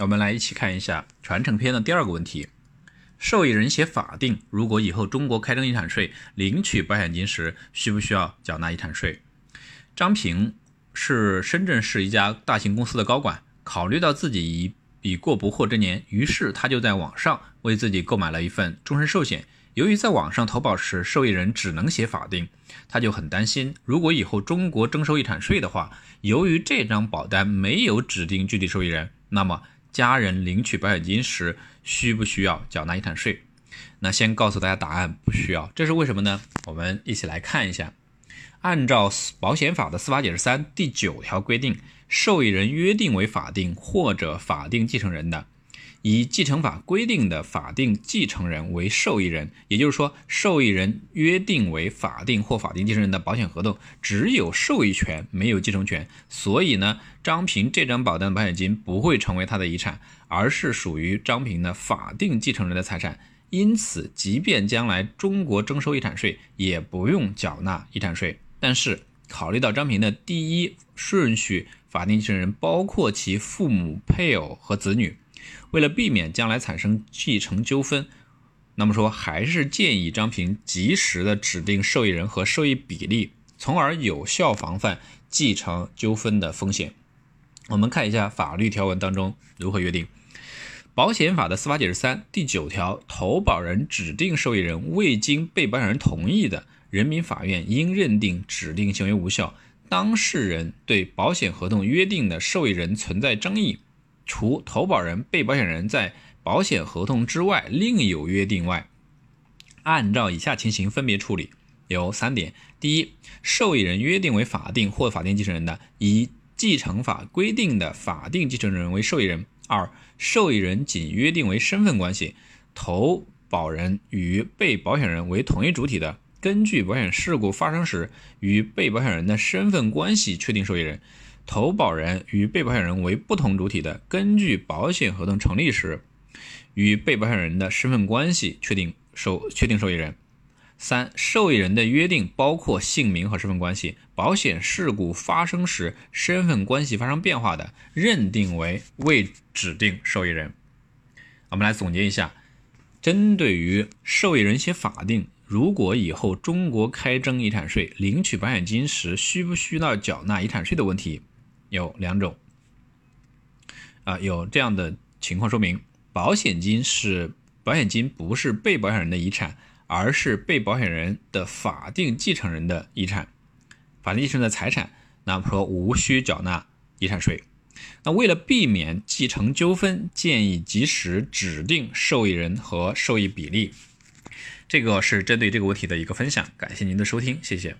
我们来一起看一下传承篇的第二个问题：受益人写法定，如果以后中国开征遗产税，领取保险金时需不需要缴纳遗产税？张平是深圳市一家大型公司的高管，考虑到自己已已过不惑之年，于是他就在网上为自己购买了一份终身寿险。由于在网上投保时受益人只能写法定，他就很担心，如果以后中国征收遗产税的话，由于这张保单没有指定具体受益人，那么家人领取保险金时需不需要缴纳遗产税？那先告诉大家答案，不需要。这是为什么呢？我们一起来看一下。按照保险法的司法解释三第九条规定，受益人约定为法定或者法定继承人的，以继承法规定的法定继承人为受益人。也就是说，受益人约定为法定或法定继承人的保险合同只有受益权，没有继承权。所以呢，张平这张保单的保险金不会成为他的遗产，而是属于张平的法定继承人的财产。因此，即便将来中国征收遗产税，也不用缴纳遗产税。但是，考虑到张平的第一顺序法定继承人包括其父母、配偶和子女，为了避免将来产生继承纠纷，那么说还是建议张平及时的指定受益人和受益比例，从而有效防范继承纠纷的风险。我们看一下法律条文当中如何约定。保险法的司法解释三第九条，投保人指定受益人未经被保险人同意的。人民法院应认定指定行为无效，当事人对保险合同约定的受益人存在争议，除投保人、被保险人在保险合同之外另有约定外，按照以下情形分别处理。有三点：第一，受益人约定为法定或法定继承人的，以继承法规定的法定继承人为受益人；二，受益人仅约定为身份关系，投保人与被保险人为同一主体的。根据保险事故发生时与被保险人的身份关系确定受益人，投保人与被保险人为不同主体的，根据保险合同成立时与被保险人的身份关系确定受确定受益人。三、受益人的约定包括姓名和身份关系，保险事故发生时身份关系发生变化的，认定为未指定受益人。我们来总结一下，针对于受益人写法定。如果以后中国开征遗产税，领取保险金时需不需要缴纳遗产税的问题，有两种。啊，有这样的情况说明，保险金是保险金不是被保险人的遗产，而是被保险人的法定继承人的遗产，法定继承人的财产，那么说无需缴纳遗产税。那为了避免继承纠纷，建议及时指定受益人和受益比例。这个是针对这个问题的一个分享，感谢您的收听，谢谢。